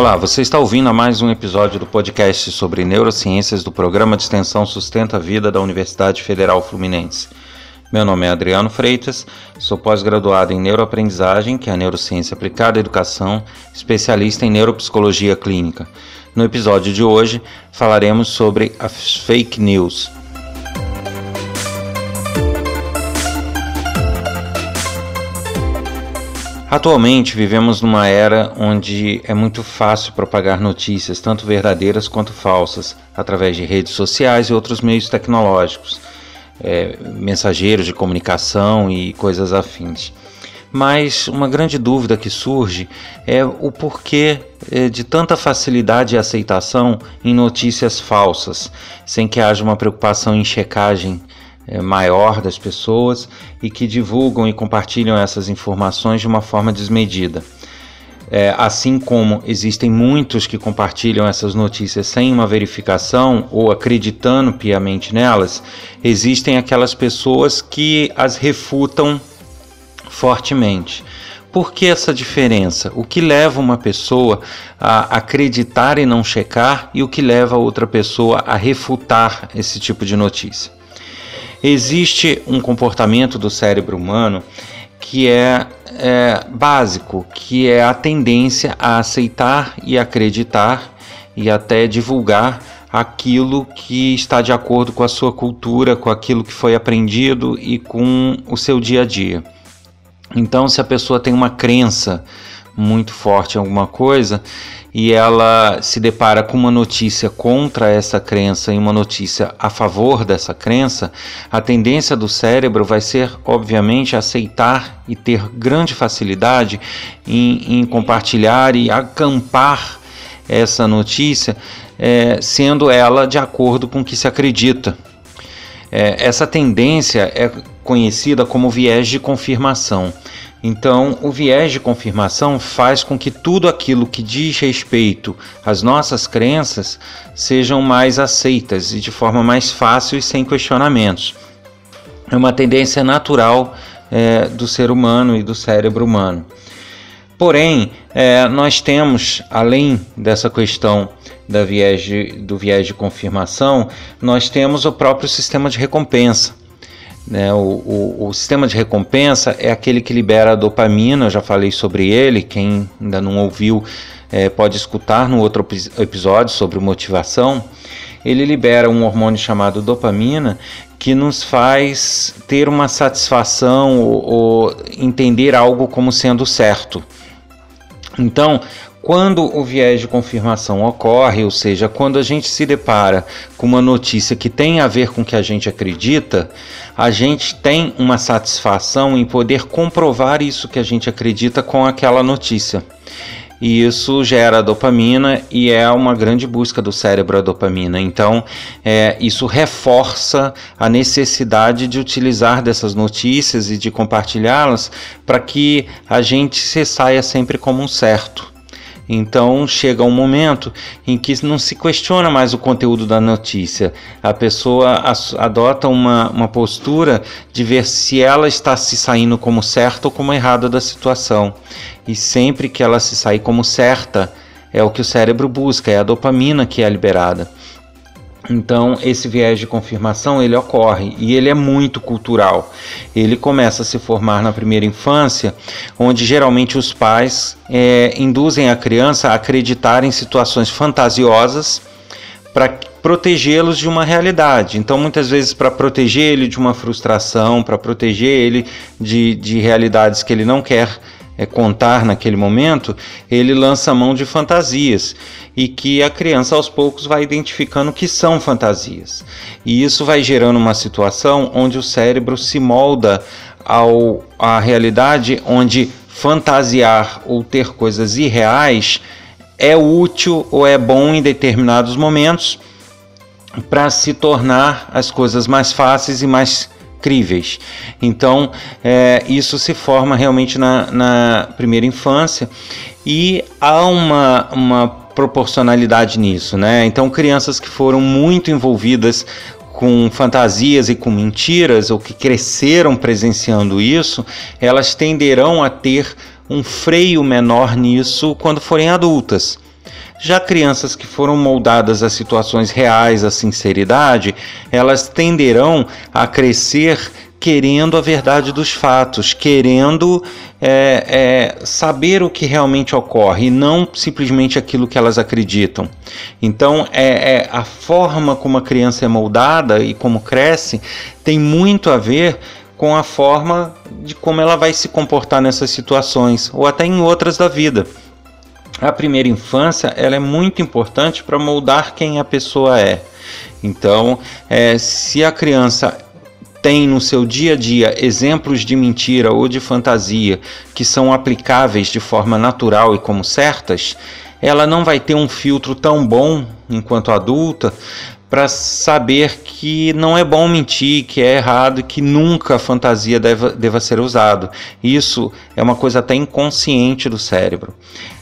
Olá, você está ouvindo a mais um episódio do podcast sobre neurociências do programa de extensão Sustenta a Vida da Universidade Federal Fluminense. Meu nome é Adriano Freitas, sou pós-graduado em neuroaprendizagem, que é a neurociência aplicada à educação, especialista em neuropsicologia clínica. No episódio de hoje falaremos sobre as fake news. Atualmente vivemos numa era onde é muito fácil propagar notícias, tanto verdadeiras quanto falsas, através de redes sociais e outros meios tecnológicos é, mensageiros de comunicação e coisas afins. Mas uma grande dúvida que surge é o porquê é, de tanta facilidade e aceitação em notícias falsas, sem que haja uma preocupação em checagem maior das pessoas e que divulgam e compartilham essas informações de uma forma desmedida. É, assim como existem muitos que compartilham essas notícias sem uma verificação ou acreditando piamente nelas, existem aquelas pessoas que as refutam fortemente. Por que essa diferença? O que leva uma pessoa a acreditar e não checar e o que leva outra pessoa a refutar esse tipo de notícia? Existe um comportamento do cérebro humano que é, é básico, que é a tendência a aceitar e acreditar e até divulgar aquilo que está de acordo com a sua cultura, com aquilo que foi aprendido e com o seu dia a dia. Então, se a pessoa tem uma crença muito forte em alguma coisa, e ela se depara com uma notícia contra essa crença e uma notícia a favor dessa crença, a tendência do cérebro vai ser, obviamente, aceitar e ter grande facilidade em, em compartilhar e acampar essa notícia, é, sendo ela de acordo com o que se acredita. É, essa tendência é conhecida como viés de confirmação. Então, o viés de confirmação faz com que tudo aquilo que diz respeito às nossas crenças sejam mais aceitas e de forma mais fácil e sem questionamentos. É uma tendência natural é, do ser humano e do cérebro humano. Porém, é, nós temos, além dessa questão da viés de, do viés de confirmação, nós temos o próprio sistema de recompensa. Né? O, o, o, sistema de recompensa é aquele que libera a dopamina, eu já falei sobre ele, quem ainda não ouviu é, pode escutar no outro episódio sobre motivação. Ele libera um hormônio chamado dopamina que nos faz ter uma satisfação ou, ou entender algo como sendo certo. Então, quando o viés de confirmação ocorre, ou seja, quando a gente se depara com uma notícia que tem a ver com o que a gente acredita, a gente tem uma satisfação em poder comprovar isso que a gente acredita com aquela notícia. E isso gera dopamina e é uma grande busca do cérebro a dopamina. Então, é, isso reforça a necessidade de utilizar dessas notícias e de compartilhá-las para que a gente se saia sempre como um certo. Então chega um momento em que não se questiona mais o conteúdo da notícia. A pessoa adota uma, uma postura de ver se ela está se saindo como certa ou como errada da situação. E sempre que ela se sair como certa, é o que o cérebro busca, é a dopamina que é liberada. Então, esse viés de confirmação ele ocorre e ele é muito cultural. Ele começa a se formar na primeira infância, onde geralmente os pais é, induzem a criança a acreditar em situações fantasiosas para protegê-los de uma realidade. Então, muitas vezes, para proteger ele de uma frustração, para proteger ele de, de realidades que ele não quer é, contar naquele momento, ele lança mão de fantasias e que a criança aos poucos vai identificando que são fantasias. E isso vai gerando uma situação onde o cérebro se molda ao, à realidade onde fantasiar ou ter coisas irreais é útil ou é bom em determinados momentos para se tornar as coisas mais fáceis e mais críveis. Então, é, isso se forma realmente na, na, primeira infância e há uma, uma proporcionalidade nisso, né? Então, crianças que foram muito envolvidas com fantasias e com mentiras, ou que cresceram presenciando isso, elas tenderão a ter um freio menor nisso quando forem adultas. Já crianças que foram moldadas a situações reais, a sinceridade, elas tenderão a crescer querendo a verdade dos fatos, querendo é, é, saber o que realmente ocorre e não simplesmente aquilo que elas acreditam. Então, é, é, a forma como a criança é moldada e como cresce tem muito a ver com a forma de como ela vai se comportar nessas situações ou até em outras da vida. A primeira infância ela é muito importante para moldar quem a pessoa é. Então, é, se a criança tem no seu dia a dia exemplos de mentira ou de fantasia que são aplicáveis de forma natural e como certas, ela não vai ter um filtro tão bom enquanto adulta para saber que não é bom mentir, que é errado que nunca a fantasia deva, deva ser usado. Isso é uma coisa até inconsciente do cérebro.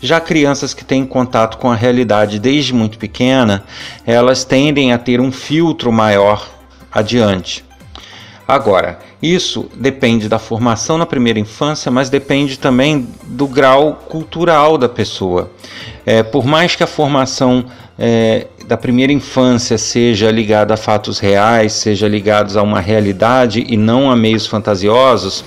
Já crianças que têm contato com a realidade desde muito pequena, elas tendem a ter um filtro maior adiante. Agora, isso depende da formação na primeira infância, mas depende também do grau cultural da pessoa. É, por mais que a formação é, da primeira infância seja ligada a fatos reais, seja ligada a uma realidade e não a meios fantasiosos,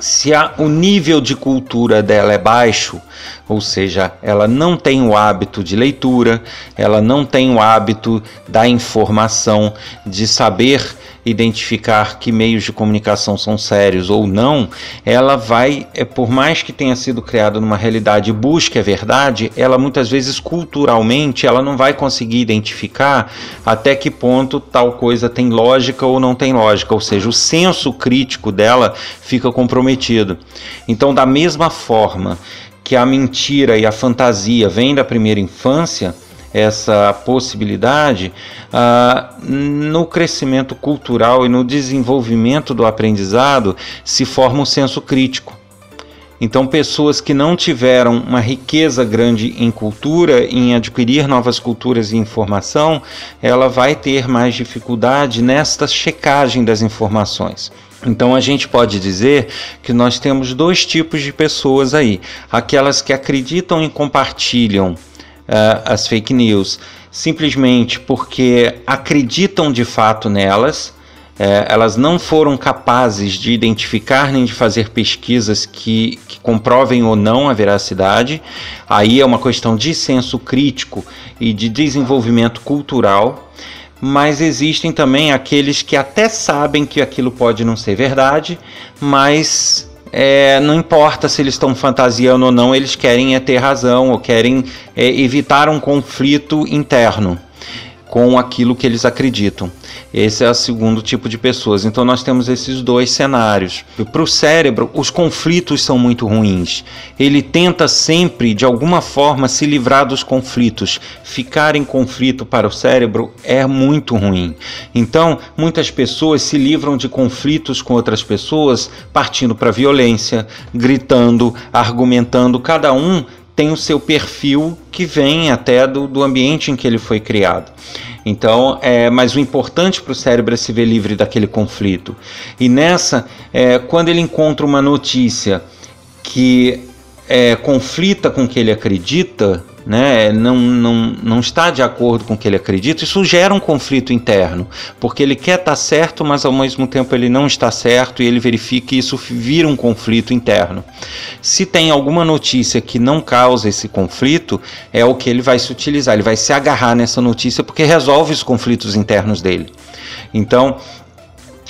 se a, o nível de cultura dela é baixo, ou seja, ela não tem o hábito de leitura, ela não tem o hábito da informação, de saber identificar que meios de comunicação são sérios ou não, ela vai, é, por mais que tenha sido criada numa realidade busque a verdade, ela muitas vezes culturalmente ela não vai conseguir identificar até que ponto tal coisa tem lógica ou não tem lógica, ou seja, o senso crítico dela fica comprometido. Então, da mesma forma que a mentira e a fantasia vêm da primeira infância, essa possibilidade ah, no crescimento cultural e no desenvolvimento do aprendizado se forma um senso crítico. Então, pessoas que não tiveram uma riqueza grande em cultura, em adquirir novas culturas e informação, ela vai ter mais dificuldade nesta checagem das informações. Então a gente pode dizer que nós temos dois tipos de pessoas aí: aquelas que acreditam e compartilham uh, as fake news simplesmente porque acreditam de fato nelas, é, elas não foram capazes de identificar nem de fazer pesquisas que, que, comprovem ou não a veracidade. Aí é uma questão de senso crítico e de desenvolvimento cultural. Mas existem também aqueles que até sabem que aquilo pode não ser verdade, mas é, não importa se eles estão fantasiando ou não, eles querem é ter razão ou querem é, evitar um conflito interno com aquilo que eles acreditam. Esse é o segundo tipo de pessoas. Então nós temos esses dois cenários. Para o cérebro, os conflitos são muito ruins. Ele tenta sempre, de alguma forma, se livrar dos conflitos. Ficar em conflito para o cérebro é muito ruim. Então, muitas pessoas se livram de conflitos com outras pessoas partindo para violência, gritando, argumentando, cada um tem o seu perfil que vem até do, do ambiente em que ele foi criado. Então, é, mas o importante para o cérebro é se ver livre daquele conflito. E nessa, é, quando ele encontra uma notícia que é, conflita com o que ele acredita, né, não, não, não está de acordo com o que ele acredita, isso gera um conflito interno, porque ele quer estar certo, mas ao mesmo tempo ele não está certo e ele verifica que isso vira um conflito interno. Se tem alguma notícia que não causa esse conflito, é o que ele vai se utilizar, ele vai se agarrar nessa notícia porque resolve os conflitos internos dele. Então,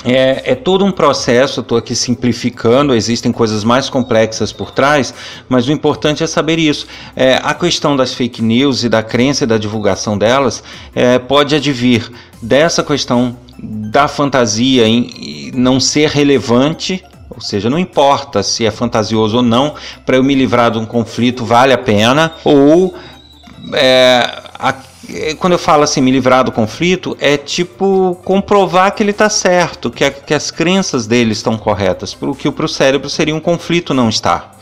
é, é, todo um processo, estou aqui simplificando, existem coisas mais complexas por trás, mas o importante é saber isso. É, a questão das fake news e da crença e da divulgação delas é, pode advir dessa questão da fantasia em não ser relevante, ou seja, não importa se é fantasioso ou não, para eu me livrar de um conflito vale a pena, ou é, quando eu falo assim, me livrar do conflito, é tipo comprovar que ele está certo, que, a, que as crenças dele estão corretas, porque para o cérebro seria um conflito não estar.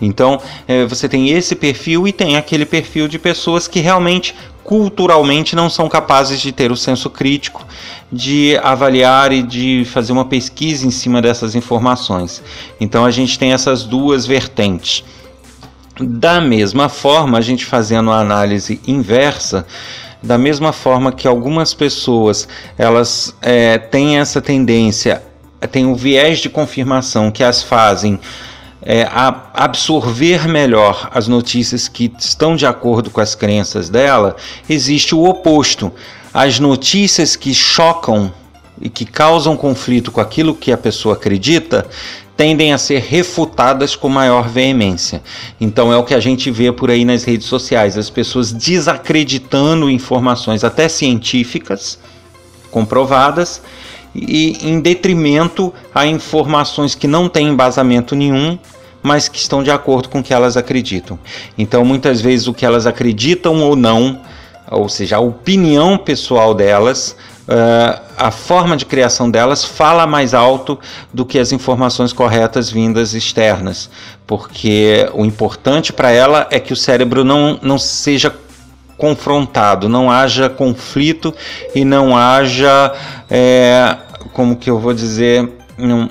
Então, é, você tem esse perfil e tem aquele perfil de pessoas que realmente culturalmente não são capazes de ter o senso crítico, de avaliar e de fazer uma pesquisa em cima dessas informações. Então, a gente tem essas duas vertentes. Da mesma forma, a gente fazendo a análise inversa, da mesma forma que algumas pessoas elas é, têm essa tendência, têm o viés de confirmação que as fazem é, absorver melhor as notícias que estão de acordo com as crenças dela, existe o oposto. As notícias que chocam e que causam conflito com aquilo que a pessoa acredita tendem a ser refutadas com maior veemência. Então é o que a gente vê por aí nas redes sociais, as pessoas desacreditando informações até científicas comprovadas e em detrimento a informações que não têm embasamento nenhum, mas que estão de acordo com o que elas acreditam. Então muitas vezes o que elas acreditam ou não, ou seja, a opinião pessoal delas, uh, a forma de criação delas fala mais alto do que as informações corretas vindas externas, porque o importante para ela é que o cérebro não, não seja confrontado, não haja conflito e não haja, é, como que eu vou dizer, não,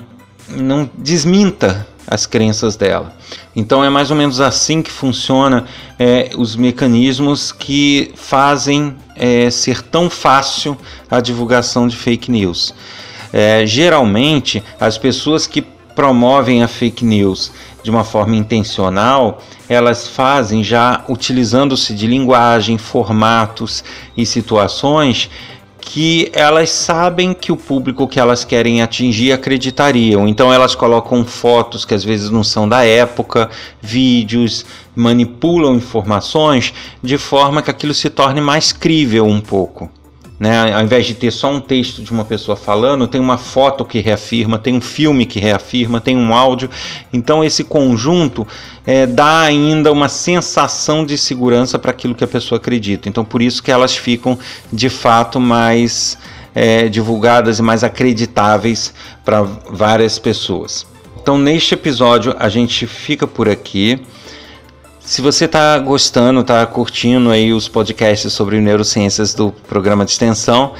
não desminta as crenças dela. Então é mais ou menos assim que funciona é, os mecanismos que fazem é, ser tão fácil a divulgação de fake news. É, geralmente, as pessoas que promovem a fake news de uma forma intencional, elas fazem já utilizando-se de linguagem, formatos e situações que elas sabem que o público que elas querem atingir acreditariam. Então elas colocam fotos que às vezes não são da época, vídeos, manipulam informações de forma que aquilo se torne mais crível um pouco. Né? Ao invés de ter só um texto de uma pessoa falando, tem uma foto que reafirma, tem um filme que reafirma, tem um áudio. Então, esse conjunto é, dá ainda uma sensação de segurança para aquilo que a pessoa acredita. Então, por isso que elas ficam de fato mais é, divulgadas e mais acreditáveis para várias pessoas. Então, neste episódio, a gente fica por aqui. Se você está gostando, está curtindo aí os podcasts sobre neurociências do programa de extensão,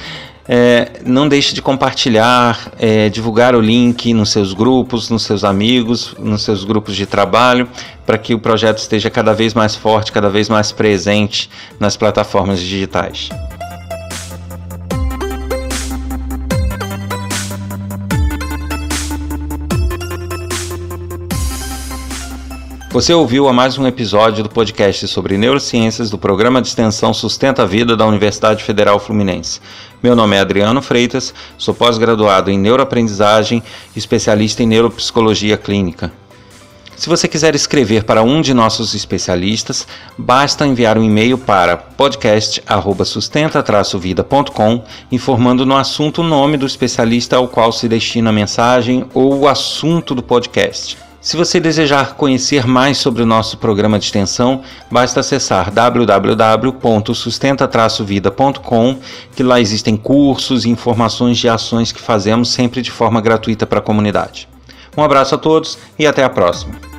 é, não deixe de compartilhar, é, divulgar o link nos seus grupos, nos seus amigos, nos seus grupos de trabalho, para que o projeto esteja cada vez mais forte, cada vez mais presente nas plataformas digitais. Você ouviu a mais um episódio do podcast sobre neurociências do programa de extensão Sustenta a Vida da Universidade Federal Fluminense. Meu nome é Adriano Freitas, sou pós-graduado em neuroaprendizagem e especialista em neuropsicologia clínica. Se você quiser escrever para um de nossos especialistas, basta enviar um e-mail para podcast@sustenta-vida.com, informando no assunto o nome do especialista ao qual se destina a mensagem ou o assunto do podcast. Se você desejar conhecer mais sobre o nosso programa de extensão, basta acessar www.sustenta-vida.com, que lá existem cursos e informações de ações que fazemos sempre de forma gratuita para a comunidade. Um abraço a todos e até a próxima.